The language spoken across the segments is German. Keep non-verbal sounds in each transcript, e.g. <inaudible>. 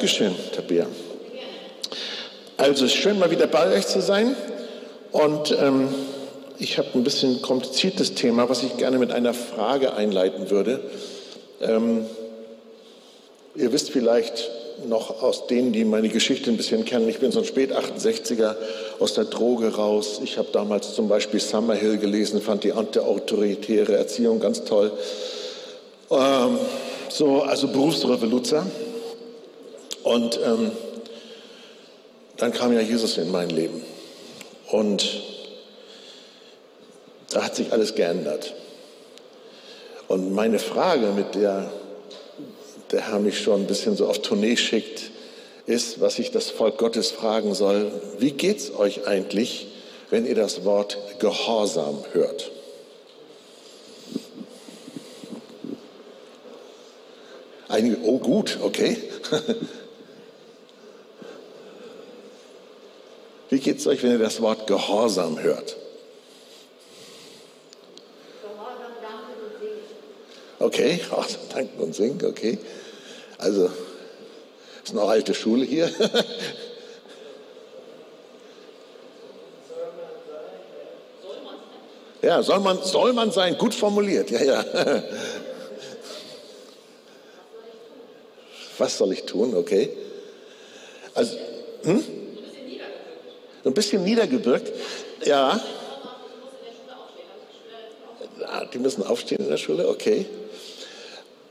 Dankeschön, Tabea. Also es ist schön, mal wieder bei euch zu sein. Und ähm, ich habe ein bisschen kompliziertes Thema, was ich gerne mit einer Frage einleiten würde. Ähm, ihr wisst vielleicht noch aus denen, die meine Geschichte ein bisschen kennen, ich bin so ein Spät-68er aus der Droge raus. Ich habe damals zum Beispiel Summerhill gelesen, fand die antiautoritäre Erziehung ganz toll. Ähm, so, also Berufsrevoluzer. Und ähm, dann kam ja Jesus in mein Leben. Und da hat sich alles geändert. Und meine Frage, mit der der Herr mich schon ein bisschen so auf Tournee schickt, ist, was ich das Volk Gottes fragen soll, wie geht es euch eigentlich, wenn ihr das Wort Gehorsam hört? Einige, oh gut, okay. <laughs> Wie geht es euch, wenn ihr das Wort Gehorsam hört? Gehorsam, danken und singen. Okay, <laughs> Gehorsam, danken und singen, okay. Also, ist eine alte Schule hier. <laughs> Ja, soll man, soll man sein, gut formuliert, ja, ja. Was soll ich tun, okay? Also, hm? Ein bisschen niedergebürgt, ja. Die müssen aufstehen in der Schule, okay.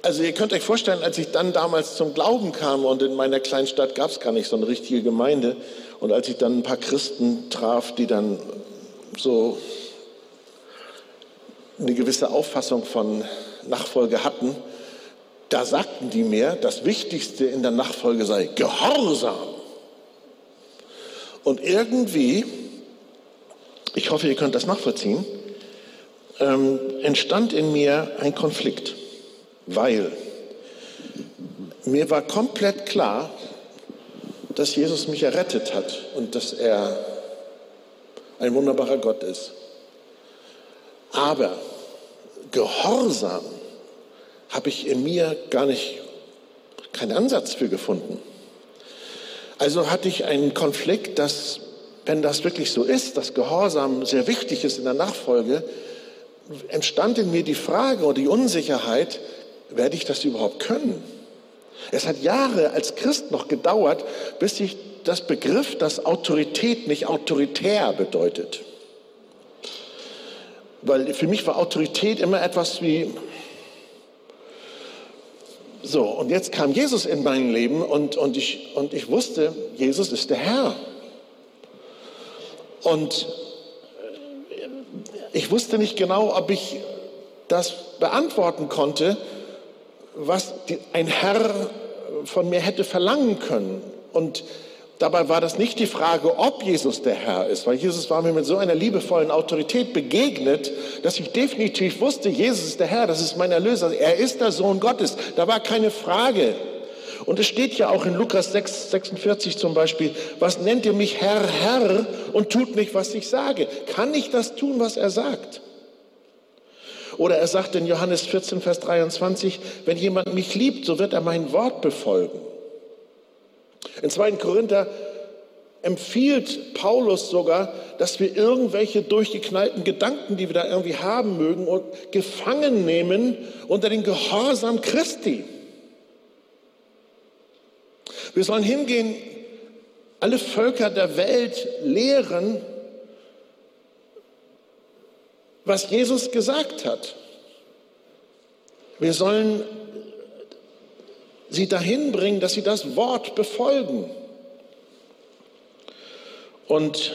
Also ihr könnt euch vorstellen, als ich dann damals zum Glauben kam und in meiner kleinen Stadt gab es gar nicht so eine richtige Gemeinde und als ich dann ein paar Christen traf, die dann so eine gewisse Auffassung von Nachfolge hatten, da sagten die mir, das Wichtigste in der Nachfolge sei Gehorsam. Und irgendwie, ich hoffe, ihr könnt das nachvollziehen, ähm, entstand in mir ein Konflikt weil mir war komplett klar, dass Jesus mich errettet hat und dass er ein wunderbarer Gott ist. Aber Gehorsam habe ich in mir gar nicht keinen Ansatz für gefunden. Also hatte ich einen Konflikt, dass, wenn das wirklich so ist, dass Gehorsam sehr wichtig ist in der Nachfolge, entstand in mir die Frage oder die Unsicherheit, werde ich das überhaupt können? Es hat Jahre als Christ noch gedauert, bis ich das begriff, dass Autorität nicht autoritär bedeutet. Weil für mich war Autorität immer etwas wie, so, und jetzt kam Jesus in mein Leben und, und, ich, und ich wusste, Jesus ist der Herr. Und ich wusste nicht genau, ob ich das beantworten konnte, was ein Herr von mir hätte verlangen können. Und dabei war das nicht die Frage, ob Jesus der Herr ist, weil Jesus war mir mit so einer liebevollen Autorität begegnet, dass ich definitiv wusste, Jesus ist der Herr, das ist mein Erlöser, er ist der Sohn Gottes. Da war keine Frage. Und es steht ja auch in Lukas 6, 46 zum Beispiel, was nennt ihr mich Herr, Herr und tut nicht, was ich sage? Kann ich das tun, was er sagt? Oder er sagt in Johannes 14, Vers 23, wenn jemand mich liebt, so wird er mein Wort befolgen. In 2. Korinther empfiehlt Paulus sogar, dass wir irgendwelche durchgeknallten Gedanken, die wir da irgendwie haben mögen, gefangen nehmen unter den Gehorsam Christi. Wir sollen hingehen, alle Völker der Welt lehren, was Jesus gesagt hat. Wir sollen sie dahin bringen, dass sie das Wort befolgen. Und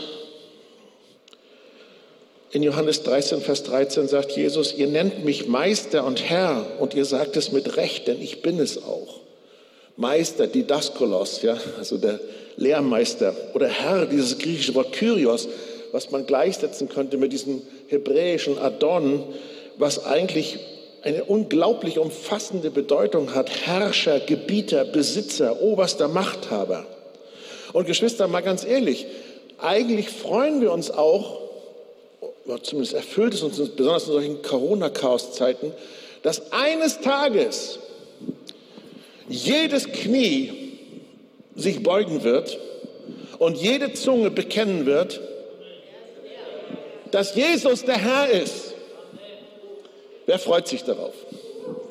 in Johannes 13, Vers 13 sagt Jesus, ihr nennt mich Meister und Herr und ihr sagt es mit Recht, denn ich bin es auch. Meister, Didaskolos, ja, also der Lehrmeister oder Herr, dieses griechische Wort Kyrios, was man gleichsetzen könnte mit diesem hebräischen Adon, was eigentlich eine unglaublich umfassende Bedeutung hat. Herrscher, Gebieter, Besitzer, oberster Machthaber. Und Geschwister, mal ganz ehrlich, eigentlich freuen wir uns auch, zumindest erfüllt es uns besonders in solchen Corona-Chaos-Zeiten, dass eines Tages jedes Knie sich beugen wird und jede Zunge bekennen wird, dass Jesus der Herr ist. Wer freut sich darauf?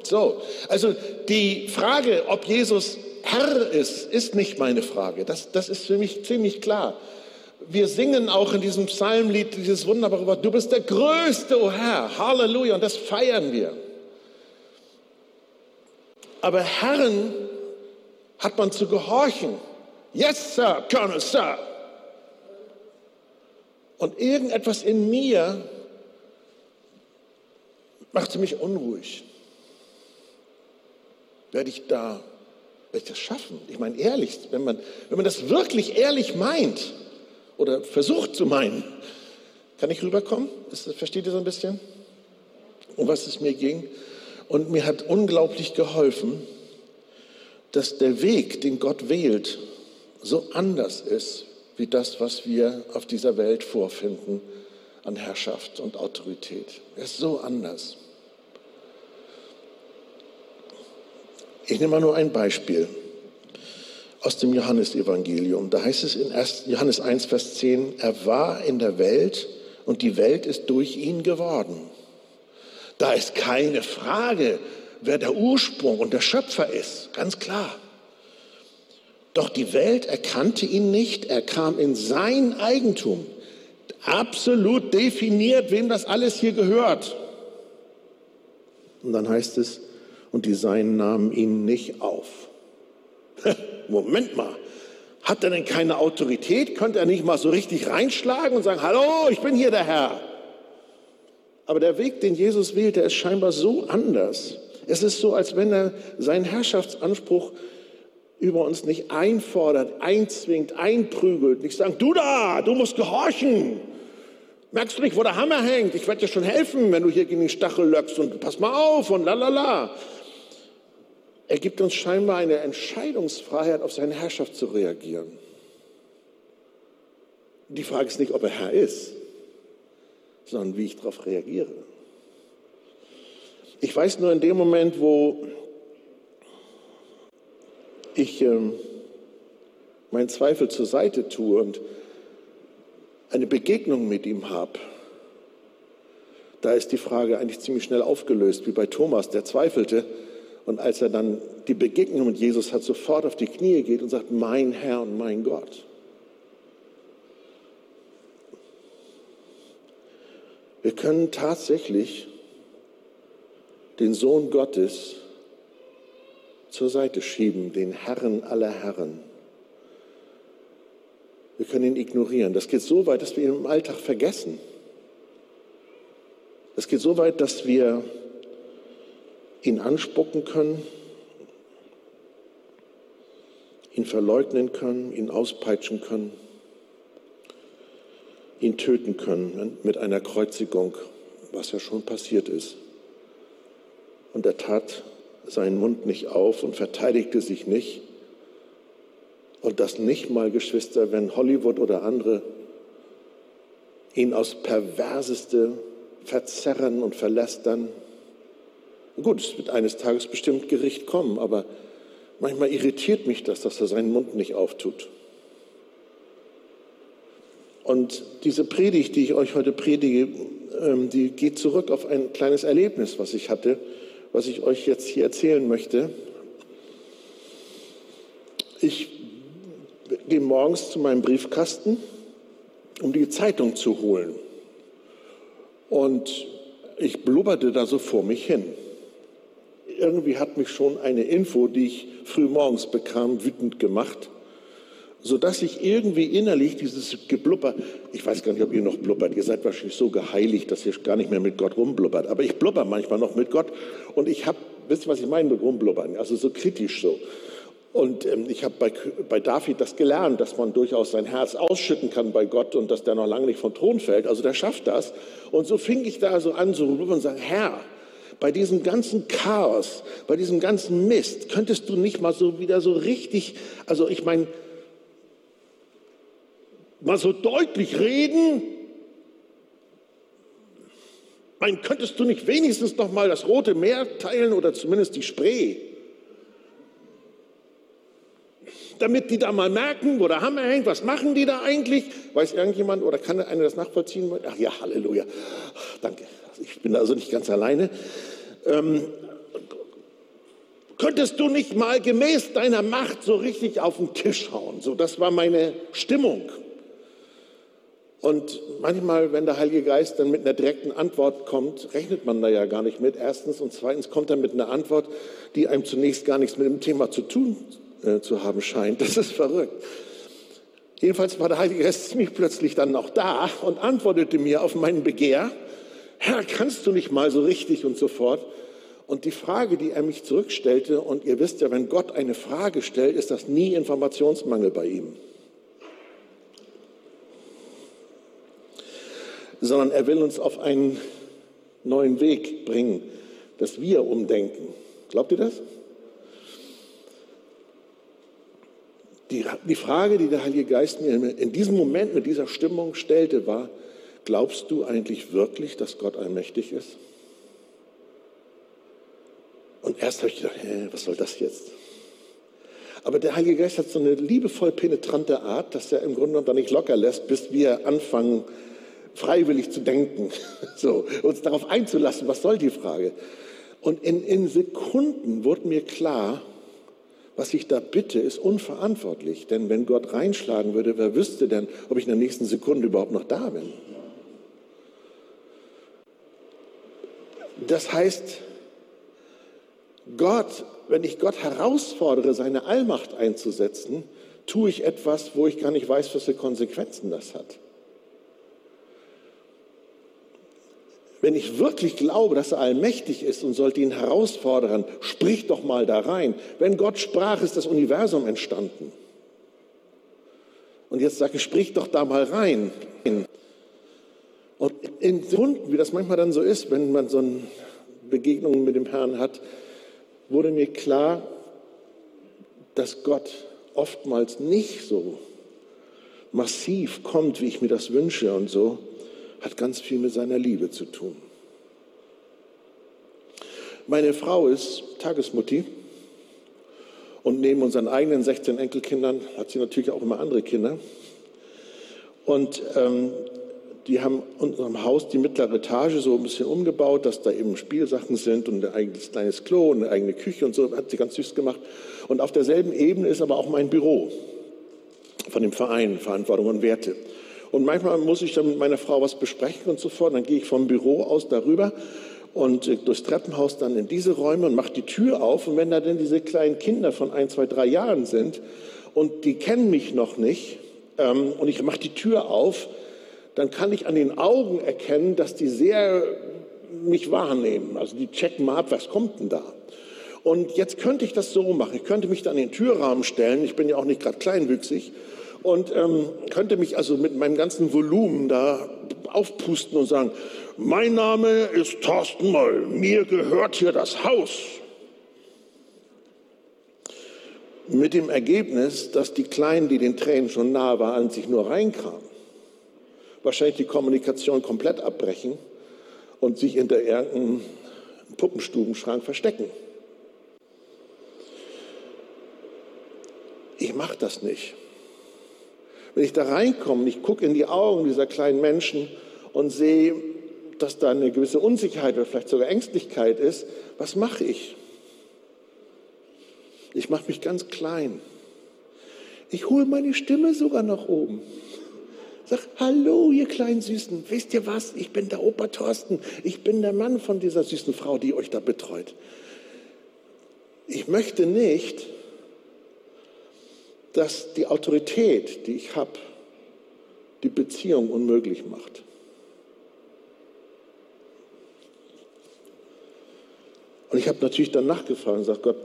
So, also die Frage, ob Jesus Herr ist, ist nicht meine Frage. Das, das ist für mich ziemlich klar. Wir singen auch in diesem Psalmlied dieses wunderbare Wort, du bist der Größte, o oh Herr. Halleluja. Und das feiern wir. Aber Herren hat man zu gehorchen. Yes, Sir, Colonel, Sir. Und irgendetwas in mir machte mich unruhig. Werde ich da, werde ich das schaffen? Ich meine, ehrlich, wenn man, wenn man das wirklich ehrlich meint oder versucht zu meinen, kann ich rüberkommen? Das, versteht ihr so ein bisschen, um was es mir ging? Und mir hat unglaublich geholfen, dass der Weg, den Gott wählt, so anders ist wie das, was wir auf dieser Welt vorfinden an Herrschaft und Autorität. Er ist so anders. Ich nehme mal nur ein Beispiel aus dem Johannesevangelium. Da heißt es in Johannes 1, Vers 10, er war in der Welt und die Welt ist durch ihn geworden. Da ist keine Frage, wer der Ursprung und der Schöpfer ist, ganz klar. Doch die Welt erkannte ihn nicht, er kam in sein Eigentum. Absolut definiert, wem das alles hier gehört. Und dann heißt es, und die Seinen nahmen ihn nicht auf. <laughs> Moment mal, hat er denn keine Autorität? Könnte er nicht mal so richtig reinschlagen und sagen, hallo, ich bin hier der Herr? Aber der Weg, den Jesus wählt, der ist scheinbar so anders. Es ist so, als wenn er seinen Herrschaftsanspruch über uns nicht einfordert, einzwingt, einprügelt, nicht sagt, du da, du musst gehorchen. Merkst du nicht, wo der Hammer hängt? Ich werde dir schon helfen, wenn du hier gegen den Stachel löckst und pass mal auf und lalala. Er gibt uns scheinbar eine Entscheidungsfreiheit, auf seine Herrschaft zu reagieren. Die Frage ist nicht, ob er Herr ist, sondern wie ich darauf reagiere. Ich weiß nur in dem Moment, wo ich äh, meinen Zweifel zur Seite tue und eine Begegnung mit ihm habe, da ist die Frage eigentlich ziemlich schnell aufgelöst, wie bei Thomas, der zweifelte und als er dann die Begegnung mit Jesus hat, sofort auf die Knie geht und sagt, mein Herr und mein Gott. Wir können tatsächlich den Sohn Gottes zur Seite schieben, den Herrn aller Herren. Wir können ihn ignorieren. Das geht so weit, dass wir ihn im Alltag vergessen. Das geht so weit, dass wir ihn anspucken können, ihn verleugnen können, ihn auspeitschen können, ihn töten können mit einer Kreuzigung, was ja schon passiert ist. Und er tat seinen Mund nicht auf und verteidigte sich nicht. Und das nicht mal, Geschwister, wenn Hollywood oder andere ihn aus perverseste verzerren und verlästern. Gut, es wird eines Tages bestimmt Gericht kommen, aber manchmal irritiert mich das, dass er seinen Mund nicht auftut. Und diese Predigt, die ich euch heute predige, ähm, die geht zurück auf ein kleines Erlebnis, was ich hatte was ich euch jetzt hier erzählen möchte. Ich gehe morgens zu meinem Briefkasten, um die Zeitung zu holen. Und ich blubberte da so vor mich hin. Irgendwie hat mich schon eine Info, die ich früh morgens bekam, wütend gemacht sodass ich irgendwie innerlich dieses Geblubber, ich weiß gar nicht, ob ihr noch blubbert, ihr seid wahrscheinlich so geheiligt, dass ihr gar nicht mehr mit Gott rumblubbert, aber ich blubber manchmal noch mit Gott und ich habe, wisst ihr, was ich meine mit rumblubbern, also so kritisch so. Und ähm, ich habe bei, bei David das gelernt, dass man durchaus sein Herz ausschütten kann bei Gott und dass der noch lange nicht vom Thron fällt. Also der schafft das. Und so fing ich da so an, so rüber und sagen, Herr, bei diesem ganzen Chaos, bei diesem ganzen Mist, könntest du nicht mal so wieder so richtig, also ich meine, mal so deutlich reden? Mein, könntest du nicht wenigstens noch mal das Rote Meer teilen oder zumindest die Spree? Damit die da mal merken, wo der Hammer hängt, was machen die da eigentlich? Weiß irgendjemand oder kann einer das nachvollziehen? Ach ja, Halleluja. Danke. Ich bin also nicht ganz alleine. Ähm, könntest du nicht mal gemäß deiner Macht so richtig auf den Tisch hauen? So, das war meine Stimmung. Und manchmal, wenn der Heilige Geist dann mit einer direkten Antwort kommt, rechnet man da ja gar nicht mit. Erstens und zweitens kommt er mit einer Antwort, die einem zunächst gar nichts mit dem Thema zu tun äh, zu haben scheint. <laughs> Das ist verrückt. Jedenfalls war der Heilige Geist ziemlich plötzlich dann noch da und antwortete mir auf meinen Begehr, Herr, kannst du nicht mal so richtig und so fort. Und die Frage, die er mich zurückstellte, und ihr wisst ja, wenn Gott eine Frage stellt, ist das nie Informationsmangel bei ihm. sondern er will uns auf einen neuen Weg bringen, dass wir umdenken. Glaubt ihr das? Die, die Frage, die der Heilige Geist mir in diesem Moment mit dieser Stimmung stellte, war, glaubst du eigentlich wirklich, dass Gott allmächtig ist? Und erst habe ich gedacht, hä, was soll das jetzt? Aber der Heilige Geist hat so eine liebevoll penetrante Art, dass er im Grunde genommen da nicht locker lässt, bis wir anfangen, freiwillig zu denken, <laughs> so, uns darauf einzulassen, was soll die Frage? Und in, in Sekunden wurde mir klar, was ich da bitte, ist unverantwortlich. Denn wenn Gott reinschlagen würde, wer wüsste denn, ob ich in der nächsten Sekunde überhaupt noch da bin? Das heißt, Gott, wenn ich Gott herausfordere, seine Allmacht einzusetzen, tue ich etwas, wo ich gar nicht weiß, was für Konsequenzen das hat. Wenn ich wirklich glaube, dass er allmächtig ist und sollte ihn herausfordern, sprich doch mal da rein. Wenn Gott sprach, ist das Universum entstanden. Und jetzt sage ich, sprich doch da mal rein. Und in Sekunden, wie das manchmal dann so ist, wenn man so eine Begegnung mit dem Herrn hat, wurde mir klar, dass Gott oftmals nicht so massiv kommt, wie ich mir das wünsche und so, hat ganz viel mit seiner Liebe zu tun. Meine Frau ist Tagesmutti und neben unseren eigenen 16 Enkelkindern hat sie natürlich auch immer andere Kinder. Und ähm, die haben unserem Haus die mittlere Etage so ein bisschen umgebaut, dass da eben Spielsachen sind und ein eigenes kleines Klo und eine eigene Küche und so, hat sie ganz süß gemacht. Und auf derselben Ebene ist aber auch mein Büro von dem Verein Verantwortung und Werte. Und manchmal muss ich dann mit meiner Frau was besprechen und so fort. Dann gehe ich vom Büro aus darüber und äh, durchs Treppenhaus dann in diese Räume und mache die Tür auf. Und wenn da denn diese kleinen Kinder von ein, zwei, drei Jahren sind und die kennen mich noch nicht ähm, und ich mache die Tür auf, dann kann ich an den Augen erkennen, dass die sehr mich wahrnehmen. Also die checken mal ab, was kommt denn da? Und jetzt könnte ich das so machen. Ich könnte mich dann in den Türrahmen stellen. Ich bin ja auch nicht gerade kleinwüchsig und ähm, könnte mich also mit meinem ganzen Volumen da aufpusten und sagen, mein Name ist Thorsten Moll, mir gehört hier das Haus. Mit dem Ergebnis, dass die Kleinen, die den Tränen schon nahe waren, sich nur reinkramen, wahrscheinlich die Kommunikation komplett abbrechen und sich hinter irgendeinem Puppenstubenschrank verstecken. Ich mache das nicht. Wenn ich da reinkomme, ich gucke in die Augen dieser kleinen Menschen und sehe, dass da eine gewisse Unsicherheit oder vielleicht sogar Ängstlichkeit ist, was mache ich? Ich mache mich ganz klein. Ich hole meine Stimme sogar nach oben. Sag, hallo, ihr kleinen Süßen, wisst ihr was? Ich bin der Opa Thorsten. Ich bin der Mann von dieser süßen Frau, die euch da betreut. Ich möchte nicht, dass die Autorität, die ich habe, die Beziehung unmöglich macht. Und ich habe natürlich dann nachgefragt und gesagt, Gott,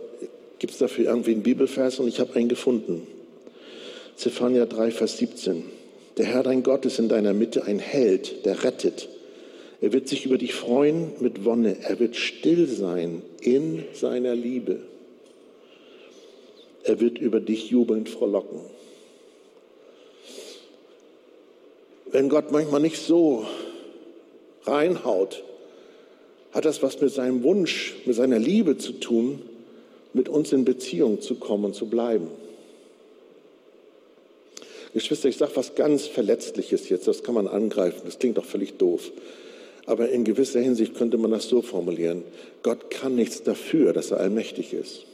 gibt es dafür irgendwie einen Bibelvers? Und ich habe einen gefunden. Zephania 3, Vers 17. Der Herr dein Gott ist in deiner Mitte ein Held, der rettet. Er wird sich über dich freuen mit Wonne. Er wird still sein in seiner Liebe. Er wird über dich jubelnd frohlocken. Wenn Gott manchmal nicht so reinhaut, hat das was mit seinem Wunsch, mit seiner Liebe zu tun, mit uns in Beziehung zu kommen und zu bleiben. Geschwister, ich sage was ganz Verletzliches jetzt, das kann man angreifen, das klingt doch völlig doof. Aber in gewisser Hinsicht könnte man das so formulieren. Gott kann nichts dafür, dass er allmächtig ist.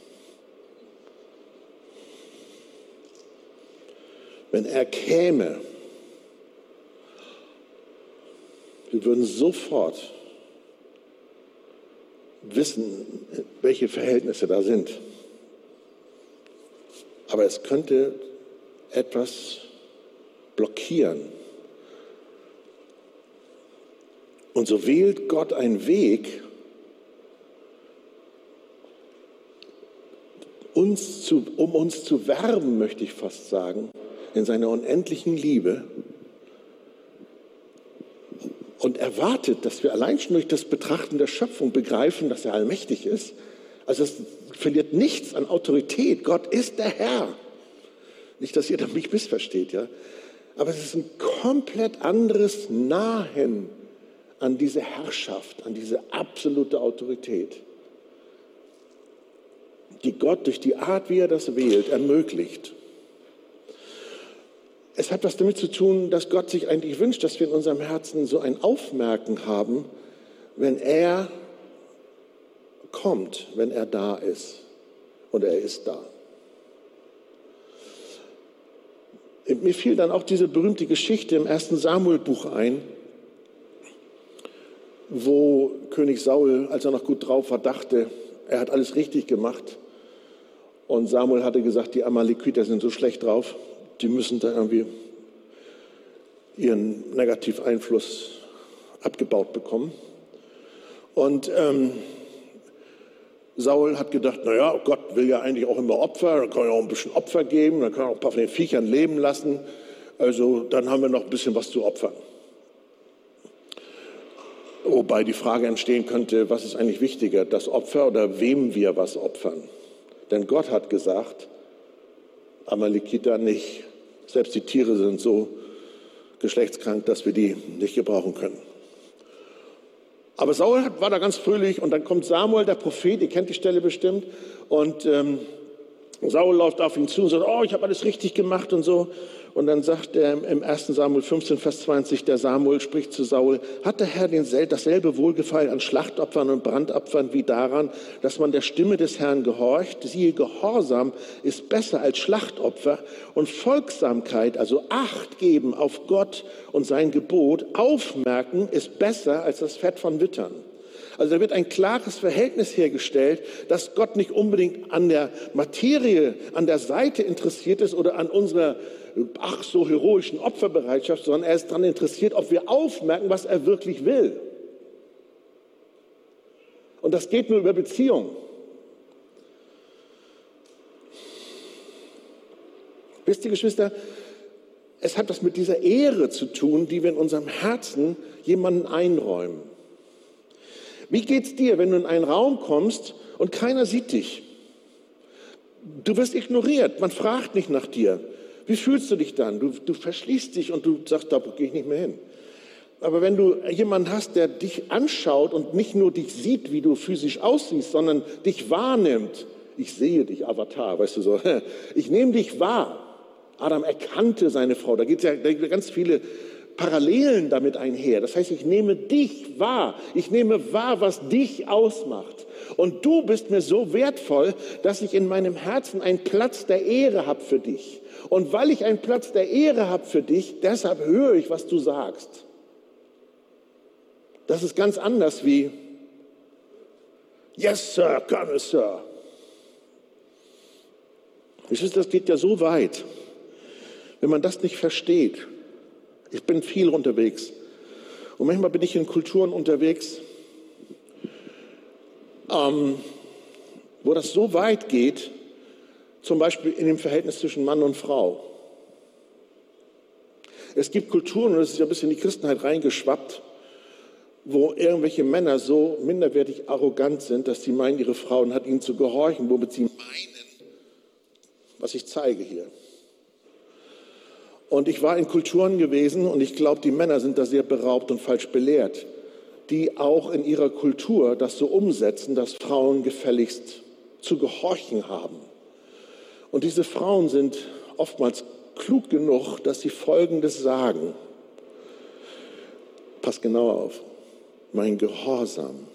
Wenn er käme, wir würden sofort wissen, welche Verhältnisse da sind. Aber es könnte etwas blockieren. Und so wählt Gott einen Weg, uns zu, um uns zu werben, möchte ich fast sagen, in seiner unendlichen Liebe und erwartet, dass wir allein schon durch das Betrachten der Schöpfung begreifen, dass er allmächtig ist. Also es verliert nichts an Autorität. Gott ist der Herr. Nicht, dass ihr mich missversteht, ja. Aber es ist ein komplett anderes Nahen an diese Herrschaft, an diese absolute Autorität, die Gott durch die Art, wie er das wählt, ermöglicht. Es hat was damit zu tun, dass Gott sich eigentlich wünscht, dass wir in unserem Herzen so ein Aufmerken haben, wenn er kommt, wenn er da ist. Und er ist da. Mir fiel dann auch diese berühmte Geschichte im ersten Samuel-Buch ein, wo König Saul, als er noch gut drauf war, dachte, er hat alles richtig gemacht. Und Samuel hatte gesagt, die Amalekiter sind so schlecht drauf, die müssen da irgendwie ihren Negativeinfluss abgebaut bekommen. Und ähm, Saul hat gedacht, naja, Gott will ja eigentlich auch immer Opfer, dann kann er auch ein bisschen Opfer geben, dann kann er auch ein paar von den Viechern leben lassen. Also dann haben wir noch ein bisschen was zu opfern. Wobei die Frage entstehen könnte, was ist eigentlich wichtiger, das Opfer oder wem wir was opfern? Denn Gott hat gesagt, Amalekiter nicht. Selbst die Tiere sind so geschlechtskrank, dass wir die nicht gebrauchen können. Aber Saul war da ganz fröhlich und dann kommt Samuel, der Prophet, ihr kennt die Stelle bestimmt, und ähm, Saul läuft auf ihn zu und sagt, oh, ich habe alles richtig gemacht und so. Und dann sagt er im 1. Samuel 15, Vers 20, der Samuel spricht zu Saul, hat der Herr dasselbe Wohlgefallen an Schlachtopfern und Brandopfern wie daran, dass man der Stimme des Herrn gehorcht? Siehe, Gehorsam ist besser als Schlachtopfer und Folgsamkeit, also Acht geben auf Gott und sein Gebot, aufmerken ist besser als das Fett von Wittern. Also da wird ein klares Verhältnis hergestellt, dass Gott nicht unbedingt an der Materie, an der Seite interessiert ist oder an unserer ach so heroischen Opferbereitschaft, sondern er ist daran interessiert, ob wir aufmerken, was er wirklich will. Und das geht nur über Beziehung. Wisst ihr, Geschwister, es hat was mit dieser Ehre zu tun, die wir in unserem Herzen jemanden einräumen. Wie geht's dir, wenn du in einen Raum kommst und keiner sieht dich? Du wirst ignoriert, man fragt nicht nach dir. Wie fühlst du dich dann? Du, du verschließt dich und du sagst, da gehe ich nicht mehr hin. Aber wenn du jemanden hast, der dich anschaut und nicht nur dich sieht, wie du physisch aussiehst, sondern dich wahrnimmt, ich sehe dich, Avatar, weißt du so, <laughs> ich nehme dich wahr. Adam erkannte seine Frau, da gibt es ja ganz viele Parallelen damit einher. Das heißt, ich nehme dich wahr. Ich nehme wahr, was dich ausmacht. Und du bist mir so wertvoll, dass ich in meinem Herzen einen Platz der Ehre habe für dich. Und weil ich einen Platz der Ehre habe für dich, deshalb höre ich, was du sagst. Das ist ganz anders wie Yes, Sir, come, Sir. Das geht ja so weit. Wenn man das nicht versteht, ich bin viel unterwegs. Und manchmal bin ich in Kulturen unterwegs, ähm, wo das so weit geht, zum Beispiel in dem Verhältnis zwischen Mann und Frau. Es gibt Kulturen, und das ist ja ein bisschen in die Christenheit reingeschwappt, wo irgendwelche Männer so minderwertig arrogant sind, dass sie meinen, ihre Frauen hat ihnen zu gehorchen, womit sie meinen, was ich zeige hier. Und ich war in Kulturen gewesen und ich glaube, die Männer sind da sehr beraubt und falsch belehrt, die auch in ihrer Kultur das so umsetzen, dass Frauen gefälligst zu gehorchen haben. Und diese Frauen sind oftmals klug genug, dass sie Folgendes sagen. Pass genau auf. Mein Gehorsam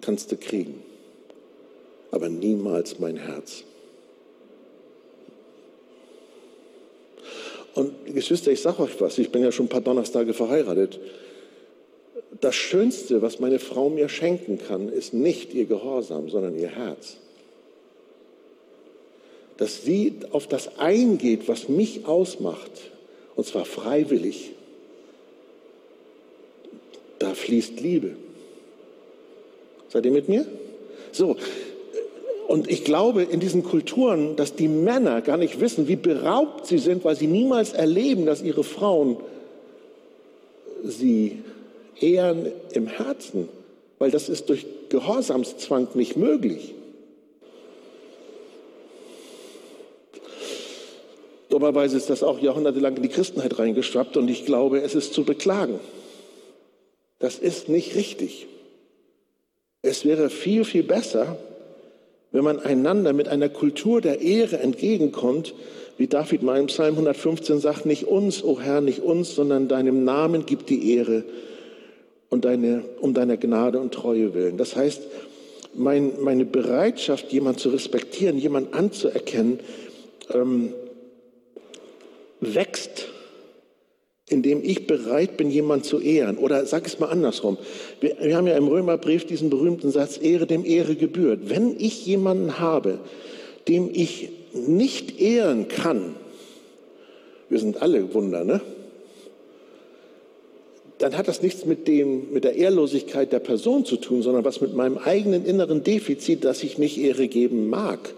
kannst du kriegen, aber niemals mein Herz. Und Geschwister, ich sage euch was, ich bin ja schon ein paar Donnerstage verheiratet. Das Schönste, was meine Frau mir schenken kann, ist nicht ihr Gehorsam, sondern ihr Herz. Dass sie auf das eingeht, was mich ausmacht, und zwar freiwillig. Da fließt Liebe. Seid ihr mit mir? So, und ich glaube in diesen Kulturen, dass die Männer gar nicht wissen, wie beraubt sie sind, weil sie niemals erleben, dass ihre Frauen sie ehren im Herzen, weil das ist durch Gehorsamszwang nicht möglich. Dummerweise ist das auch jahrhundertelang in die Christenheit reingeschwappt und ich glaube, es ist zu beklagen. Das ist nicht richtig. Es wäre viel, viel besser, wenn man einander mit einer Kultur der Ehre entgegenkommt, wie David mal im Psalm 115 sagt, nicht uns, o oh Herr, nicht uns, sondern deinem Namen gibt die Ehre und deine, um deiner Gnade und Treue willen. Das heißt, mein, meine Bereitschaft, jemand zu respektieren, jemand anzuerkennen, ähm, wächst indem ich bereit bin, jemand zu ehren. Oder sag es mal andersrum. Wir, wir, haben ja im Römerbrief diesen berühmten Satz, Ehre dem Ehre gebührt. Wenn ich jemanden habe, dem ich nicht ehren kann, wir sind alle Wunder, ne? Dann hat das nichts mit dem, mit der Ehrlosigkeit der Person zu tun, sondern was mit meinem eigenen inneren Defizit, dass ich nicht Ehre geben mag.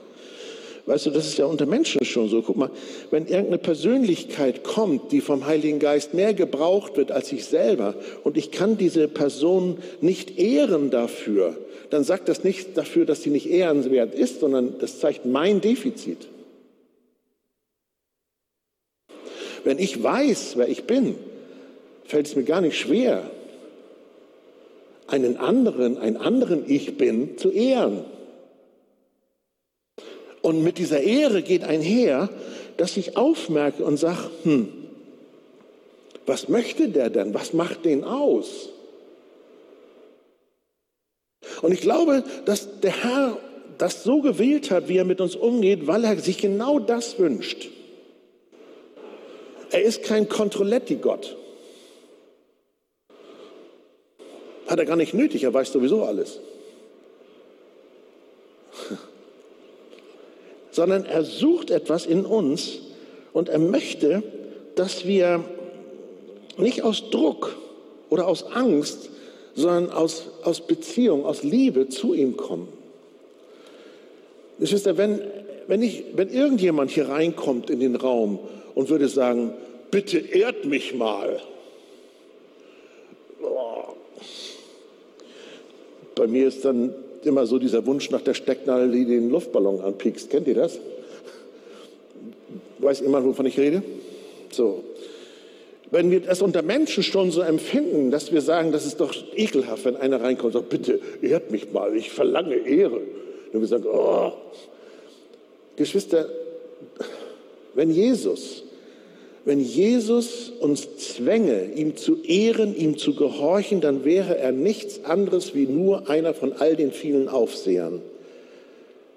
Weißt du, das ist ja unter Menschen schon so. Guck mal, wenn irgendeine Persönlichkeit kommt, die vom Heiligen Geist mehr gebraucht wird als ich selber und ich kann diese Person nicht ehren dafür, dann sagt das nicht dafür, dass sie nicht ehrenswert ist, sondern das zeigt mein Defizit. Wenn ich weiß, wer ich bin, fällt es mir gar nicht schwer, einen anderen, einen anderen Ich bin zu ehren. Und mit dieser Ehre geht einher, dass ich aufmerke und sage, hm, was möchte der denn? Was macht den aus? Und ich glaube, dass der Herr das so gewählt hat, wie er mit uns umgeht, weil er sich genau das wünscht. Er ist kein Kontrolletti-Gott. Hat er gar nicht nötig, er weiß sowieso alles. Sondern er sucht etwas in uns und er möchte, dass wir nicht aus Druck oder aus Angst, sondern aus, aus Beziehung, aus Liebe zu ihm kommen. Geschwister, wenn, wenn, ich, wenn irgendjemand hier reinkommt in den Raum und würde sagen, bitte ehrt mich mal. Bei mir ist dann immer so dieser Wunsch nach der Stecknadel, die den Luftballon anpiekst. Kennt ihr das? Weiß jemand, wovon ich rede? So. Wenn wir das unter Menschen schon so empfinden, dass wir sagen, das ist doch ekelhaft, wenn einer reinkommt und sagt, bitte ehrt mich mal, ich verlange Ehre. Und wir sagen, oh. Geschwister, wenn Jesus wenn Jesus uns zwänge, ihm zu ehren, ihm zu gehorchen, dann wäre er nichts anderes wie nur einer von all den vielen Aufsehern,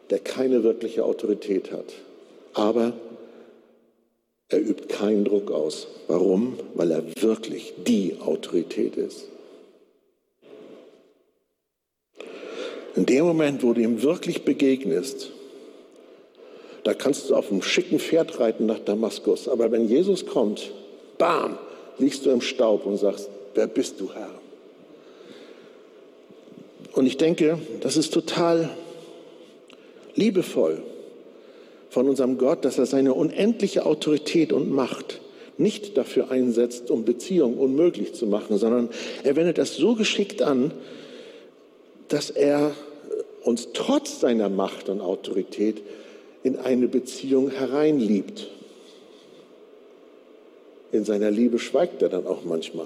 der keine wirkliche Autorität hat. Aber er übt keinen Druck aus. Warum? Weil er wirklich die Autorität ist. In dem Moment, wo du ihm wirklich begegnest, da kannst du auf einem schicken Pferd reiten nach Damaskus. Aber wenn Jesus kommt, bam, liegst du im Staub und sagst, wer bist du, Herr? Und ich denke, das ist total liebevoll von unserem Gott, dass er seine unendliche Autorität und Macht nicht dafür einsetzt, um Beziehungen unmöglich zu machen, sondern er wendet das so geschickt an, dass er uns trotz seiner Macht und Autorität in eine Beziehung hereinliebt. In seiner Liebe schweigt er dann auch manchmal.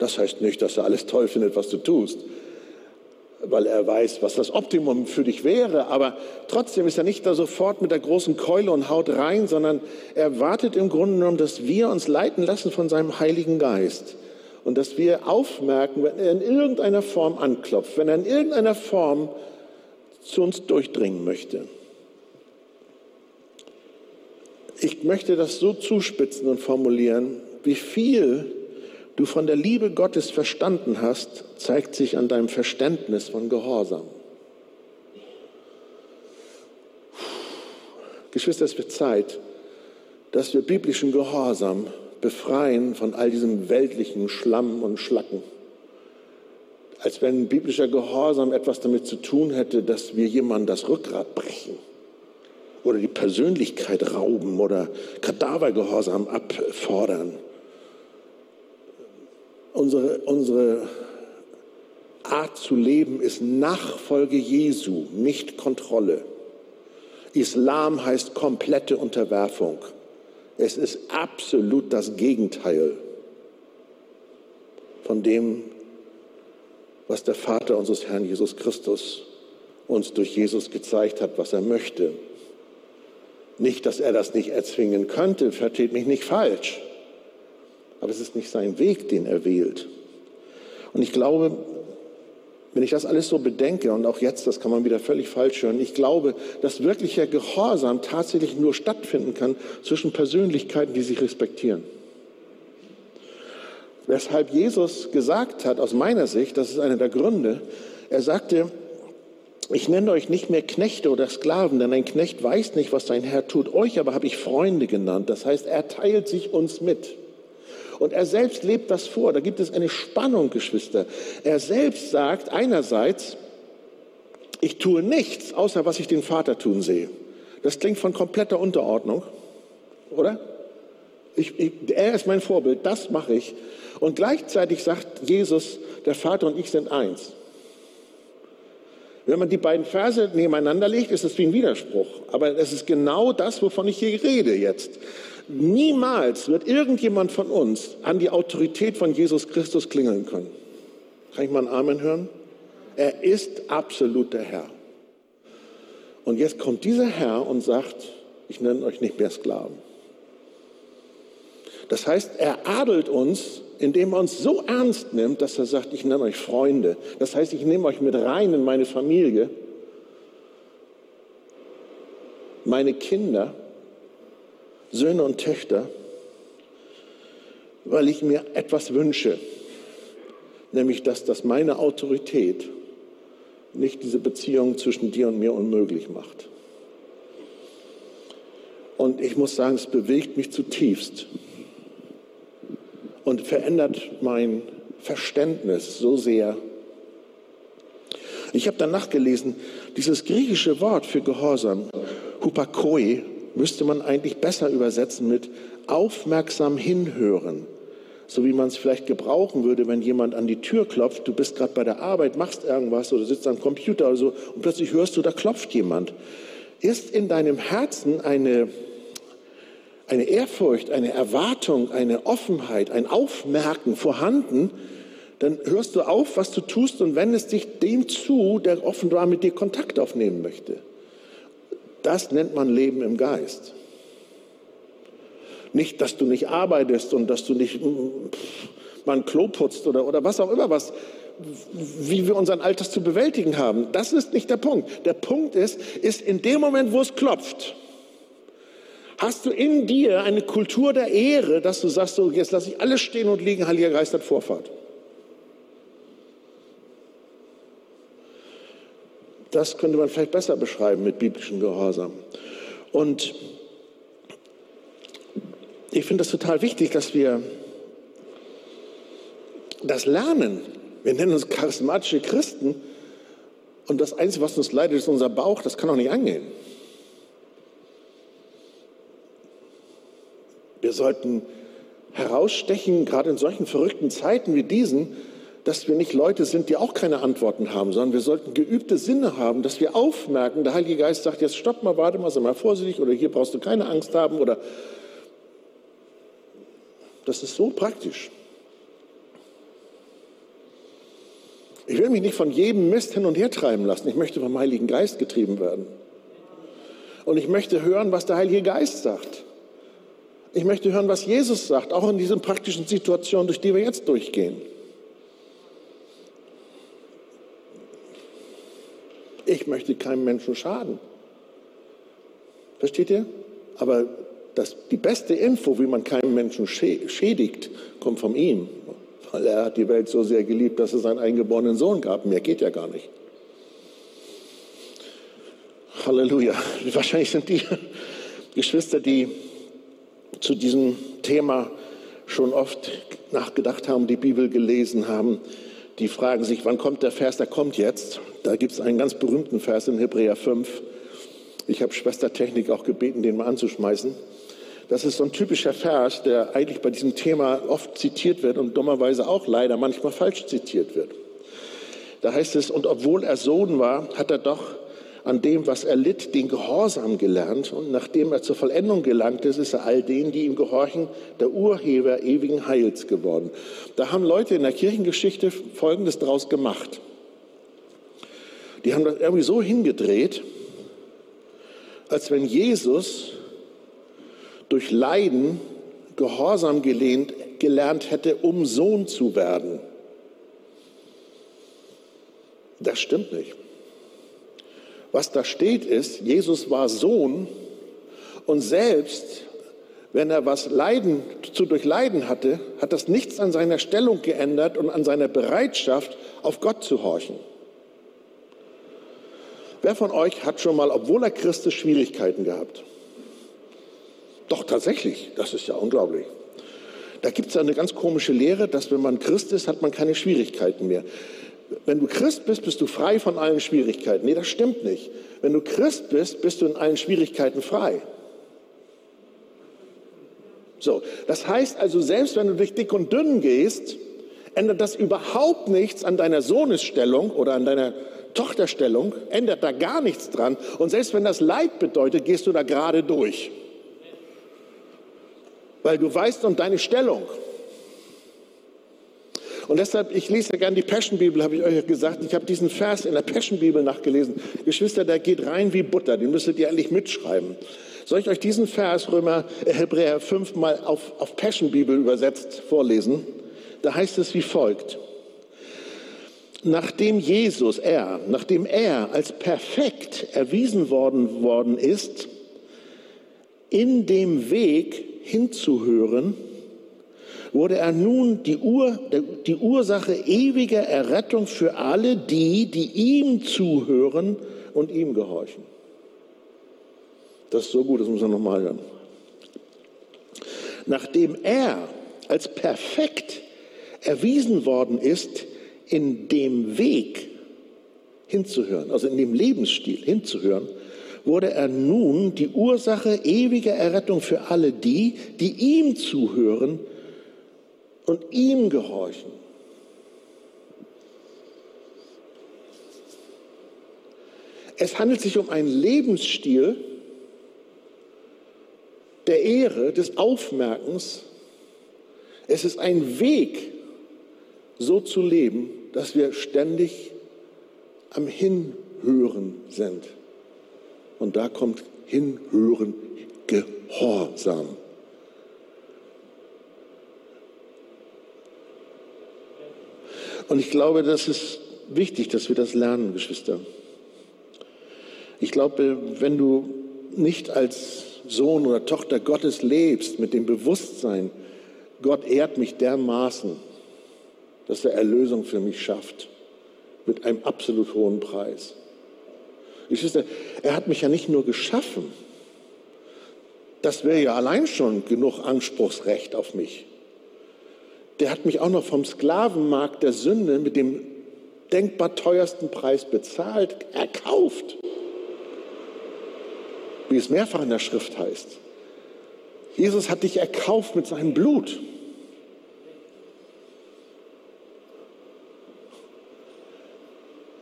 Das heißt nicht, dass er alles toll findet, was du tust. weil er weiß, was das Optimum für dich wäre. Aber trotzdem ist er nicht da sofort mit der großen Keule und haut rein, sondern er wartet im Grunde genommen, dass wir uns leiten lassen von seinem Heiligen Geist. Und dass wir aufmerken, wenn er in irgendeiner Form anklopft, wenn er in irgendeiner Form zu uns durchdringen möchte. Ich möchte das so zuspitzen und formulieren, wie viel du von der Liebe Gottes verstanden hast, zeigt sich an deinem Verständnis von Gehorsam. Geschwister, es wird Zeit, dass wir biblischen Gehorsam befreien von all diesem weltlichen Schlamm und Schlacken. Als wenn biblischer Gehorsam etwas damit zu tun hätte, dass wir jemandem das Rückgrat brechen oder die Persönlichkeit rauben oder Kadavergehorsam abfordern unsere, unsere Art zu leben ist Nachfolge Jesu, nicht Kontrolle. Islam heißt komplette Unterwerfung. Es ist absolut das Gegenteil von dem, was der Vater unseres Herrn Jesus Christus uns durch Jesus gezeigt hat, was er möchte. Nicht, dass er das nicht erzwingen könnte, versteht mich nicht falsch aber es ist nicht sein Weg, den er wählt. Und ich glaube, wenn ich das alles so bedenke und auch jetzt, das kann man wieder völlig falsch hören, ich glaube, dass wirklicher Gehorsam tatsächlich nur stattfinden kann zwischen Persönlichkeiten, die sich respektieren. Weshalb Jesus gesagt hat, aus meiner Sicht, das ist einer der Gründe, er sagte, ich nenne euch nicht mehr Knechte oder Sklaven, denn ein Knecht weiß nicht, was sein Herr tut. Euch aber habe ich Freunde genannt. Das heißt, er teilt sich uns mit. Und er selbst lebt das vor. Da gibt es eine Spannung, Geschwister. Er selbst sagt einerseits, ich tue nichts, außer was ich den Vater tun sehe. Das klingt von kompletter Unterordnung, oder? Ich, ich, er ist mein Vorbild, das mache ich. Und gleichzeitig sagt Jesus, der Vater und ich sind eins. Wenn man die beiden Verse nebeneinander legt, ist es wie ein Widerspruch. Aber es ist genau das, wovon ich hier rede jetzt. Niemals wird irgendjemand von uns an die Autorität von Jesus Christus klingeln können. Kann ich mal einen Amen hören? Er ist absolut der Herr. Und jetzt kommt dieser Herr und sagt, ich nenne euch nicht mehr Sklaven. Das heißt, er adelt uns, indem er uns so ernst nimmt, dass er sagt, ich nenne euch Freunde. Das heißt, ich nehme euch mit rein in meine Familie, meine Kinder Söhne und Töchter, weil ich mir etwas wünsche, nämlich dass das meine Autorität nicht diese Beziehung zwischen dir und mir unmöglich macht. Und ich muss sagen, es bewegt mich zutiefst und verändert mein Verständnis so sehr. Ich habe danach gelesen, dieses griechische Wort für Gehorsam, Hupakoi, müsste man eigentlich besser übersetzen mit aufmerksam hinhören. So wie man es vielleicht gebrauchen würde, wenn jemand an die Tür klopft, du bist gerade bei der Arbeit, machst irgendwas oder sitzt am Computer oder so und plötzlich hörst du, da klopft jemand. Ist in deinem Herzen eine, eine Ehrfurcht, eine Erwartung, eine Offenheit, ein Aufmerken vorhanden, dann hörst du auf, was du tust und wendest dich dem zu, der offenbar mit dir Kontakt aufnehmen möchte. Das nennt man Leben im Geist. Nicht, dass du nicht arbeitest und dass du nicht mm, mal ein Klo putzt oder, oder was auch immer, was, wie wir unseren Alltag zu bewältigen haben. Das ist nicht der Punkt. Der Punkt ist, ist in dem Moment, wo es klopft, hast du in dir eine Kultur der Ehre, dass du sagst, so, jetzt lasse ich alles stehen und liegen, Heiliger Geist hat Vorfahrt. Das könnte man vielleicht besser beschreiben mit biblischem Gehorsam. Und ich finde das total wichtig, dass wir das lernen. Wir nennen uns charismatische Christen und das Einzige, was uns leidet, ist unser Bauch. Das kann auch nicht angehen. Wir sollten herausstechen, gerade in solchen verrückten Zeiten wie diesen, dass wir nicht Leute sind, die auch keine Antworten haben, sondern wir sollten geübte Sinne haben, dass wir aufmerken, der Heilige Geist sagt, jetzt stopp mal, warte mal, sei mal vorsichtig oder hier brauchst du keine Angst haben oder das ist so praktisch. Ich will mich nicht von jedem Mist hin und her treiben lassen. Ich möchte vom Heiligen Geist getrieben werden. Und ich möchte hören, was der Heilige Geist sagt. Ich möchte hören, was Jesus sagt, auch in diesen praktischen Situationen, durch die wir jetzt durchgehen. Ich möchte keinem Menschen schaden. Versteht ihr? Aber das, die beste Info, wie man keinen Menschen schädigt, kommt von ihm. Weil er hat die Welt so sehr geliebt, dass er seinen eingeborenen Sohn gab. Mehr geht ja gar nicht. Halleluja. Wahrscheinlich sind die <laughs> Geschwister, die zu diesem Thema schon oft nachgedacht haben, die Bibel gelesen haben, die fragen sich, wann kommt der Vers? Der kommt jetzt. Da gibt es einen ganz berühmten Vers in Hebräer 5. Ich habe Schwester Technik auch gebeten, den mal anzuschmeißen. Das ist so ein typischer Vers, der eigentlich bei diesem Thema oft zitiert wird und dummerweise auch leider manchmal falsch zitiert wird. Da heißt es, und obwohl er Sohn war, hat er doch an dem, was er litt, den Gehorsam gelernt. Und nachdem er zur Vollendung gelangt ist, ist er all denen, die ihm gehorchen, der Urheber ewigen Heils geworden. Da haben Leute in der Kirchengeschichte Folgendes draus gemacht. Die haben das irgendwie so hingedreht, als wenn Jesus durch Leiden Gehorsam gelehnt, gelernt hätte, um Sohn zu werden. Das stimmt nicht. Was da steht ist, Jesus war Sohn und selbst wenn er was Leiden zu durchleiden hatte, hat das nichts an seiner Stellung geändert und an seiner Bereitschaft, auf Gott zu horchen. Wer von euch hat schon mal, obwohl er Christ ist, Schwierigkeiten gehabt? Doch tatsächlich, das ist ja unglaublich. Da gibt es ja eine ganz komische Lehre, dass wenn man Christ ist, hat man keine Schwierigkeiten mehr wenn du Christ bist, bist du frei von allen Schwierigkeiten. Nee, das stimmt nicht. Wenn du Christ bist, bist du in allen Schwierigkeiten frei. So, das heißt also, selbst wenn du durch dick und dünn gehst, ändert das überhaupt nichts an deiner Sohnesstellung oder an deiner Tochterstellung, ändert da gar nichts dran. Und selbst wenn das Leid bedeutet, gehst du da gerade durch. Weil du weißt um deine Stellung. Und deshalb, ich lese ja gerne die Passion-Bibel, habe ich euch gesagt. Ich habe diesen Vers in der Passion-Bibel nachgelesen. Geschwister, der geht rein wie Butter. Den müsstet ihr eigentlich mitschreiben. Soll ich euch diesen Vers, Römer, äh, Hebräer 5 mal auf, auf Passion-Bibel übersetzt vorlesen? Da heißt es wie folgt. Nachdem Jesus, er, nachdem er als perfekt erwiesen worden, worden ist, in dem Weg hinzuhören, wurde er nun die, Ur, die Ursache ewiger Errettung für alle die, die ihm zuhören und ihm gehorchen. Das ist so gut, das muss man nochmal hören. Nachdem er als perfekt erwiesen worden ist, in dem Weg hinzuhören, also in dem Lebensstil hinzuhören, wurde er nun die Ursache ewiger Errettung für alle die, die ihm zuhören und ihm gehorchen. Es handelt sich um einen Lebensstil der Ehre, des Aufmerkens. Es ist ein Weg, so zu leben, dass wir ständig am Hinhören sind. Und da kommt Hinhören Gehorsam. Und ich glaube, das ist wichtig, dass wir das lernen, Geschwister. Ich glaube, wenn du nicht als Sohn oder Tochter Gottes lebst mit dem Bewusstsein, Gott ehrt mich dermaßen, dass er Erlösung für mich schafft, mit einem absolut hohen Preis. Geschwister, er hat mich ja nicht nur geschaffen, das wäre ja allein schon genug Anspruchsrecht auf mich der hat mich auch noch vom Sklavenmarkt der Sünde mit dem denkbar teuersten Preis bezahlt, erkauft. Wie es mehrfach in der Schrift heißt. Jesus hat dich erkauft mit seinem Blut.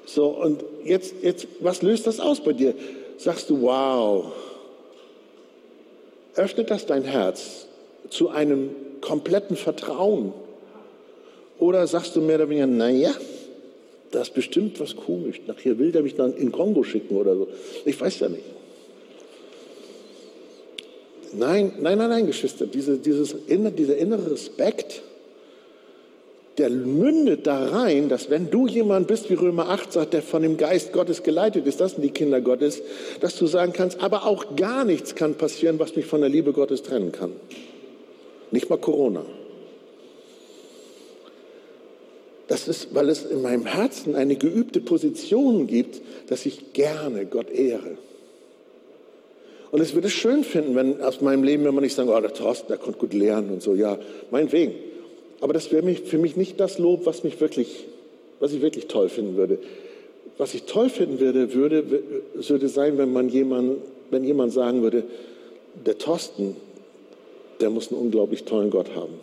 So, und jetzt, jetzt, was löst das aus bei dir? Sagst du, wow, öffnet das dein Herz zu einem kompletten Vertrauen oder sagst du mehr oder weniger, naja, da ist bestimmt was komisch. Nachher will der mich dann in Kongo schicken oder so. Ich weiß ja nicht. Nein, nein, nein, nein, Geschwister, diese, dieses, dieser innere Respekt, der mündet da rein, dass wenn du jemand bist, wie Römer 8 sagt, der von dem Geist Gottes geleitet ist, das sind die Kinder Gottes, dass du sagen kannst, aber auch gar nichts kann passieren, was mich von der Liebe Gottes trennen kann. Nicht mal Corona. Das ist, weil es in meinem Herzen eine geübte Position gibt, dass ich gerne Gott ehre. Und es würde schön finden, wenn aus meinem Leben, wenn man nicht sagen, oh, der Thorsten, der konnte gut lernen und so, ja, meinetwegen. Aber das wäre für mich nicht das Lob, was mich wirklich, was ich wirklich toll finden würde. Was ich toll finden würde, würde, würde sein, wenn man jemand, wenn jemand sagen würde, der Thorsten, der muss einen unglaublich tollen Gott haben.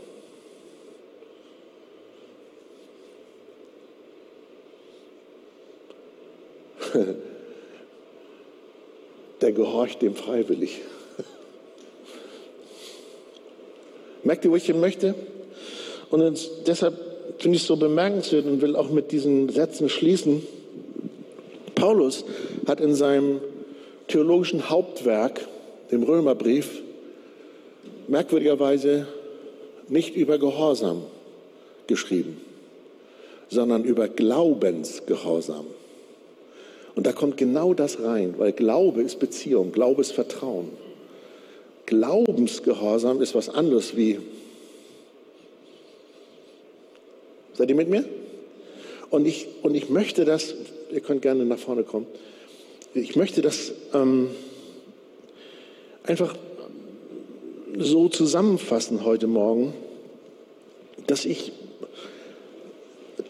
Der gehorcht dem freiwillig. <laughs> Merkt ihr, wo ich hin möchte? Und deshalb finde ich es so bemerkenswert und will auch mit diesen Sätzen schließen. Paulus hat in seinem theologischen Hauptwerk, dem Römerbrief, merkwürdigerweise nicht über Gehorsam geschrieben, sondern über Glaubensgehorsam. Und da kommt genau das rein, weil Glaube ist Beziehung, Glaube ist Vertrauen. Glaubensgehorsam ist was anderes wie. Seid ihr mit mir? Und ich, und ich möchte das, ihr könnt gerne nach vorne kommen, ich möchte das ähm, einfach so zusammenfassen heute Morgen, dass ich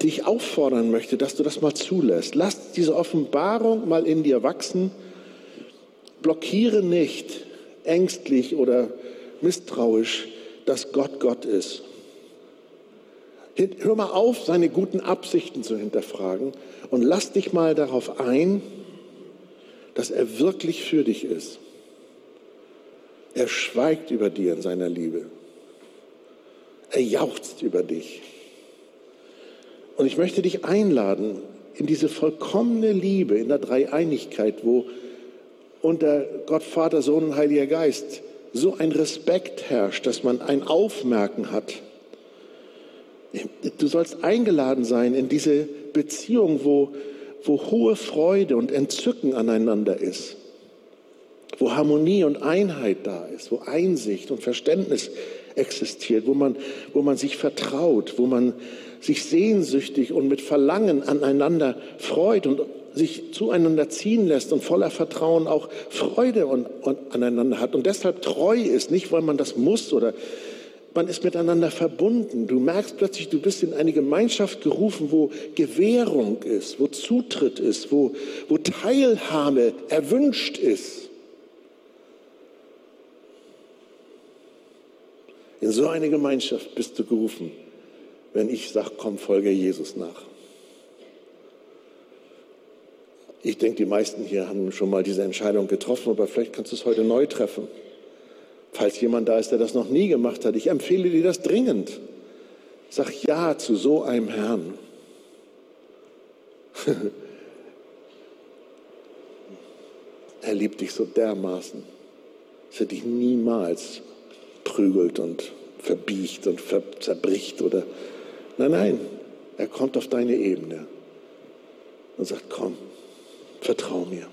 dich auffordern möchte, dass du das mal zulässt. Lass diese Offenbarung mal in dir wachsen. Blockiere nicht ängstlich oder misstrauisch, dass Gott Gott ist. Hör mal auf, seine guten Absichten zu hinterfragen und lass dich mal darauf ein, dass er wirklich für dich ist. Er schweigt über dir in seiner Liebe. Er jauchzt über dich. Und ich möchte dich einladen in diese vollkommene Liebe, in der Dreieinigkeit, wo unter Gott, Vater, Sohn und Heiliger Geist so ein Respekt herrscht, dass man ein Aufmerken hat. Du sollst eingeladen sein in diese Beziehung, wo, wo hohe Freude und Entzücken aneinander ist, wo Harmonie und Einheit da ist, wo Einsicht und Verständnis existiert, wo man, wo man sich vertraut, wo man sich sehnsüchtig und mit Verlangen aneinander freut und sich zueinander ziehen lässt und voller Vertrauen auch Freude und, und aneinander hat und deshalb treu ist, nicht weil man das muss oder man ist miteinander verbunden. Du merkst plötzlich, du bist in eine Gemeinschaft gerufen, wo Gewährung ist, wo Zutritt ist, wo, wo Teilhabe erwünscht ist. In so eine Gemeinschaft bist du gerufen wenn ich sage, komm, folge Jesus nach. Ich denke, die meisten hier haben schon mal diese Entscheidung getroffen, aber vielleicht kannst du es heute neu treffen. Falls jemand da ist, der das noch nie gemacht hat, ich empfehle dir das dringend. Sag Ja zu so einem Herrn. <laughs> er liebt dich so dermaßen, dass er dich niemals prügelt und verbiegt und zerbricht oder Nein, nein, er kommt auf deine Ebene und sagt, komm, vertrau mir.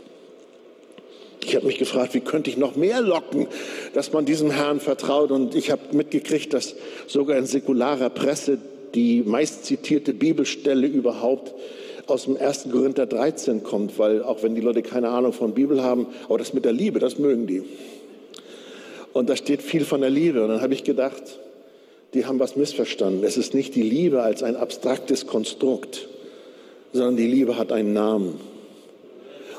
Ich habe mich gefragt, wie könnte ich noch mehr locken, dass man diesem Herrn vertraut. Und ich habe mitgekriegt, dass sogar in säkularer Presse die meistzitierte Bibelstelle überhaupt aus dem 1. Korinther 13 kommt, weil auch wenn die Leute keine Ahnung von Bibel haben, aber das mit der Liebe, das mögen die. Und da steht viel von der Liebe. Und dann habe ich gedacht, die haben was missverstanden. Es ist nicht die Liebe als ein abstraktes Konstrukt, sondern die Liebe hat einen Namen.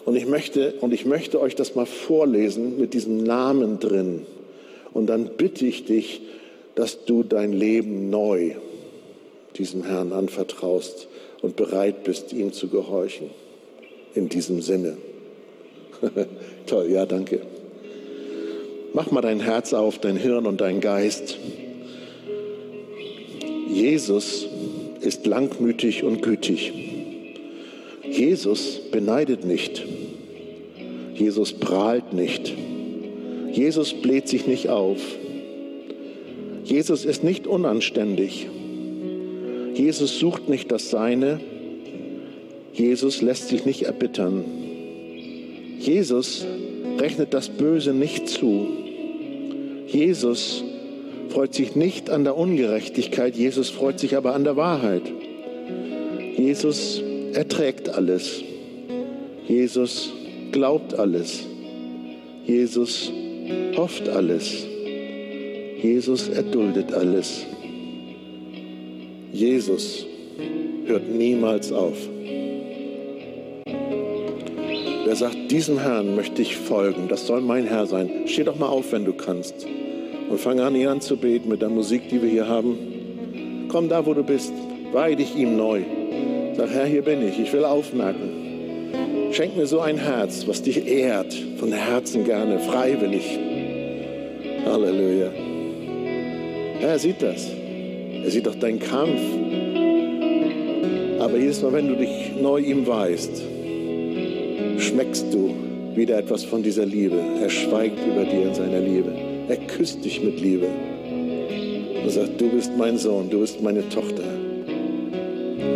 Und ich möchte, und ich möchte euch das mal vorlesen mit diesem Namen drin. Und dann bitte ich dich, dass du dein Leben neu diesem Herrn anvertraust und bereit bist, ihm zu gehorchen. In diesem Sinne. <laughs> Toll, ja, danke. Mach mal dein Herz auf, dein Hirn und dein Geist. Jesus ist langmütig und gütig. Jesus beneidet nicht. Jesus prahlt nicht. Jesus bläht sich nicht auf. Jesus ist nicht unanständig. Jesus sucht nicht das Seine. Jesus lässt sich nicht erbittern. Jesus rechnet das Böse nicht zu. Jesus freut sich nicht an der Ungerechtigkeit, Jesus freut sich aber an der Wahrheit. Jesus erträgt alles. Jesus glaubt alles. Jesus hofft alles. Jesus erduldet alles. Jesus hört niemals auf. Wer sagt, diesem Herrn möchte ich folgen, das soll mein Herr sein, steh doch mal auf, wenn du kannst. Und fang an, ihn anzubeten mit der Musik, die wir hier haben. Komm da, wo du bist, weih dich ihm neu. Sag, Herr, hier bin ich, ich will aufmerken. Schenk mir so ein Herz, was dich ehrt, von Herzen gerne, freiwillig. Halleluja. Er sieht das. Er sieht auch deinen Kampf. Aber jedes Mal, wenn du dich neu ihm weißt, schmeckst du wieder etwas von dieser Liebe. Er schweigt über dir in seiner Liebe. Er küsst dich mit Liebe und sagt, du bist mein Sohn, du bist meine Tochter.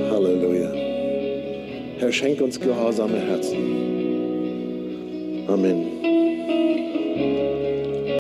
Halleluja. Herr, schenk uns gehorsame Herzen. Amen.